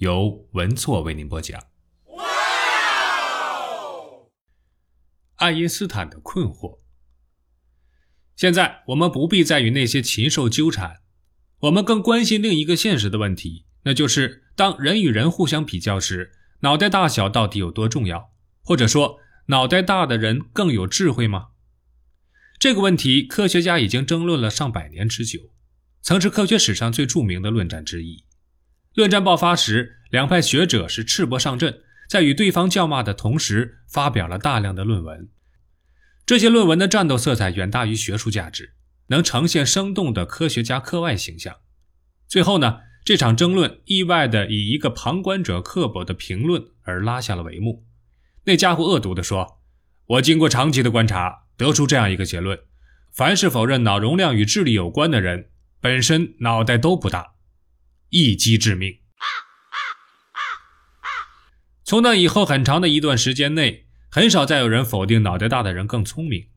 由文措为您播讲。爱因斯坦的困惑。现在我们不必再与那些禽兽纠缠，我们更关心另一个现实的问题，那就是当人与人互相比较时，脑袋大小到底有多重要？或者说，脑袋大的人更有智慧吗？这个问题，科学家已经争论了上百年之久，曾是科学史上最著名的论战之一。论战爆发时，两派学者是赤膊上阵，在与对方叫骂的同时，发表了大量的论文。这些论文的战斗色彩远大于学术价值，能呈现生动的科学家课外形象。最后呢，这场争论意外地以一个旁观者刻薄的评论而拉下了帷幕。那家伙恶毒地说：“我经过长期的观察，得出这样一个结论：凡是否认脑容量与智力有关的人，本身脑袋都不大。”一击致命。从那以后很长的一段时间内，很少再有人否定脑袋大的人更聪明。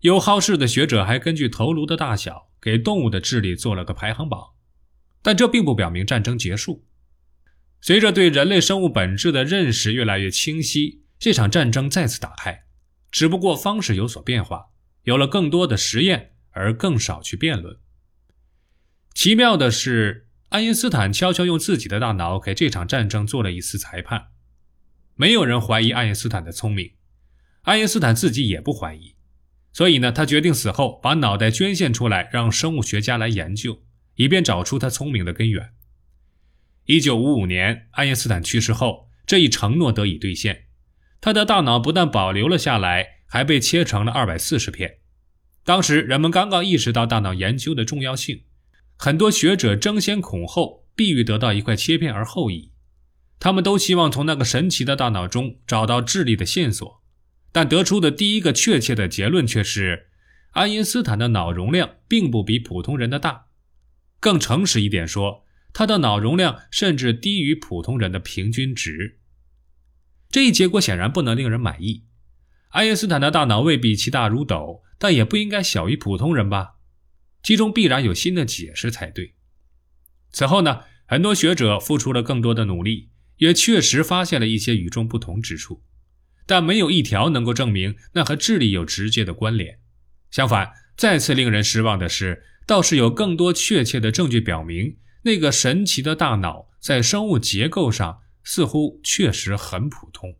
有好事的学者还根据头颅的大小给动物的智力做了个排行榜。但这并不表明战争结束。随着对人类生物本质的认识越来越清晰，这场战争再次打开，只不过方式有所变化，有了更多的实验，而更少去辩论。奇妙的是。爱因斯坦悄悄用自己的大脑给这场战争做了一次裁判，没有人怀疑爱因斯坦的聪明，爱因斯坦自己也不怀疑，所以呢，他决定死后把脑袋捐献出来，让生物学家来研究，以便找出他聪明的根源。一九五五年，爱因斯坦去世后，这一承诺得以兑现，他的大脑不但保留了下来，还被切成了二百四十片。当时人们刚刚意识到大脑研究的重要性。很多学者争先恐后，必欲得到一块切片而后已。他们都希望从那个神奇的大脑中找到智力的线索，但得出的第一个确切的结论却是：爱因斯坦的脑容量并不比普通人的大。更诚实一点说，他的脑容量甚至低于普通人的平均值。这一结果显然不能令人满意。爱因斯坦的大脑未必其大如斗，但也不应该小于普通人吧？其中必然有新的解释才对。此后呢，很多学者付出了更多的努力，也确实发现了一些与众不同之处，但没有一条能够证明那和智力有直接的关联。相反，再次令人失望的是，倒是有更多确切的证据表明，那个神奇的大脑在生物结构上似乎确实很普通。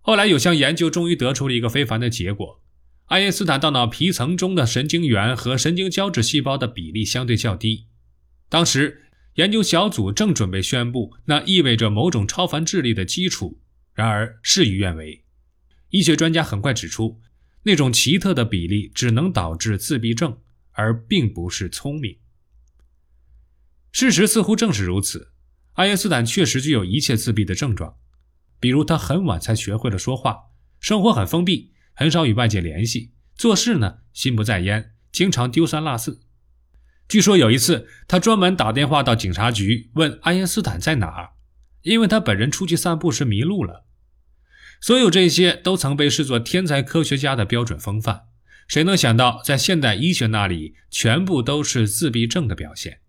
后来有项研究终于得出了一个非凡的结果。爱因斯坦大脑皮层中的神经元和神经胶质细胞的比例相对较低。当时研究小组正准备宣布，那意味着某种超凡智力的基础。然而事与愿违，医学专家很快指出，那种奇特的比例只能导致自闭症，而并不是聪明。事实似乎正是如此，爱因斯坦确实具有一切自闭的症状，比如他很晚才学会了说话，生活很封闭。很少与外界联系，做事呢心不在焉，经常丢三落四。据说有一次，他专门打电话到警察局问爱因斯坦在哪儿，因为他本人出去散步时迷路了。所有这些都曾被视作天才科学家的标准风范，谁能想到，在现代医学那里，全部都是自闭症的表现？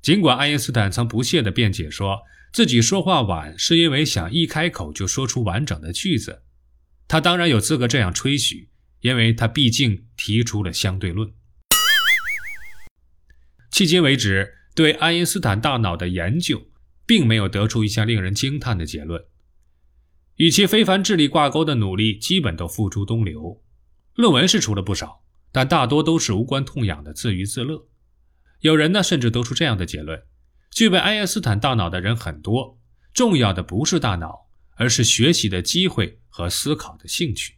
尽管爱因斯坦曾不屑地辩解说，自己说话晚是因为想一开口就说出完整的句子。他当然有资格这样吹嘘，因为他毕竟提出了相对论。迄今为止，对爱因斯坦大脑的研究并没有得出一项令人惊叹的结论，与其非凡智力挂钩的努力基本都付诸东流。论文是出了不少，但大多都是无关痛痒的自娱自乐。有人呢，甚至得出这样的结论：具备爱因斯坦大脑的人很多，重要的不是大脑，而是学习的机会。和思考的兴趣，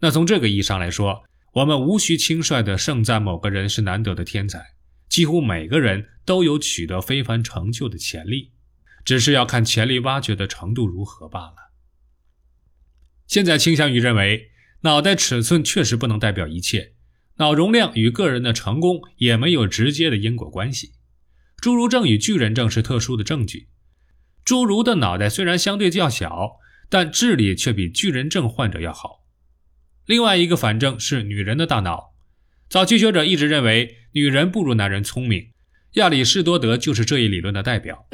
那从这个意义上来说，我们无需轻率地盛赞某个人是难得的天才。几乎每个人都有取得非凡成就的潜力，只是要看潜力挖掘的程度如何罢了。现在倾向于认为，脑袋尺寸确实不能代表一切，脑容量与个人的成功也没有直接的因果关系。侏儒症与巨人症是特殊的证据。侏儒的脑袋虽然相对较小，但智力却比巨人症患者要好。另外一个反证是女人的大脑。早期学者一直认为女人不如男人聪明，亚里士多德就是这一理论的代表。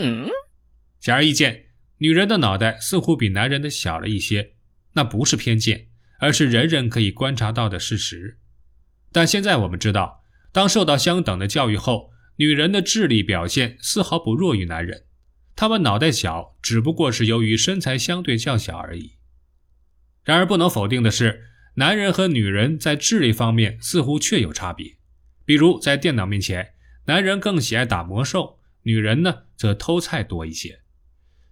显而易见，女人的脑袋似乎比男人的小了一些。那不是偏见，而是人人可以观察到的事实。但现在我们知道，当受到相等的教育后，女人的智力表现丝毫不弱于男人。他们脑袋小，只不过是由于身材相对较小而已。然而，不能否定的是，男人和女人在智力方面似乎确有差别。比如，在电脑面前，男人更喜爱打魔兽，女人呢则偷菜多一些。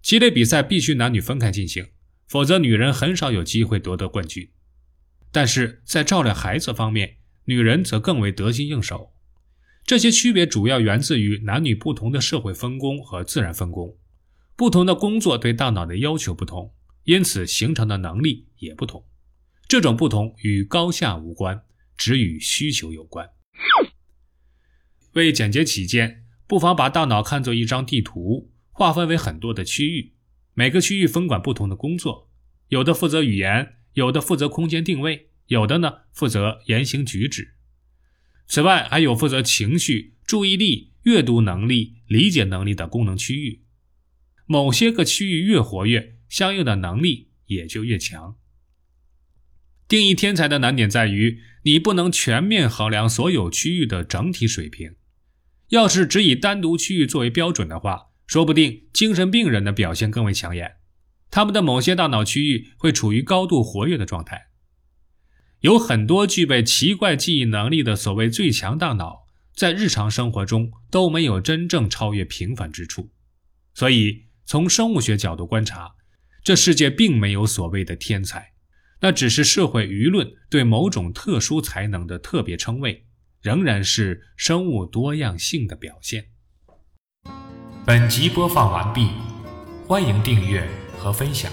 棋类比赛必须男女分开进行。否则，女人很少有机会夺得冠军。但是在照料孩子方面，女人则更为得心应手。这些区别主要源自于男女不同的社会分工和自然分工，不同的工作对大脑的要求不同，因此形成的能力也不同。这种不同与高下无关，只与需求有关。为简洁起见，不妨把大脑看作一张地图，划分为很多的区域。每个区域分管不同的工作，有的负责语言，有的负责空间定位，有的呢负责言行举止。此外，还有负责情绪、注意力、阅读能力、理解能力的功能区域。某些个区域越活跃，相应的能力也就越强。定义天才的难点在于，你不能全面衡量所有区域的整体水平。要是只以单独区域作为标准的话，说不定精神病人的表现更为抢眼，他们的某些大脑区域会处于高度活跃的状态。有很多具备奇怪记忆能力的所谓最强大脑，在日常生活中都没有真正超越平凡之处。所以，从生物学角度观察，这世界并没有所谓的天才，那只是社会舆论对某种特殊才能的特别称谓，仍然是生物多样性的表现。本集播放完毕，欢迎订阅和分享。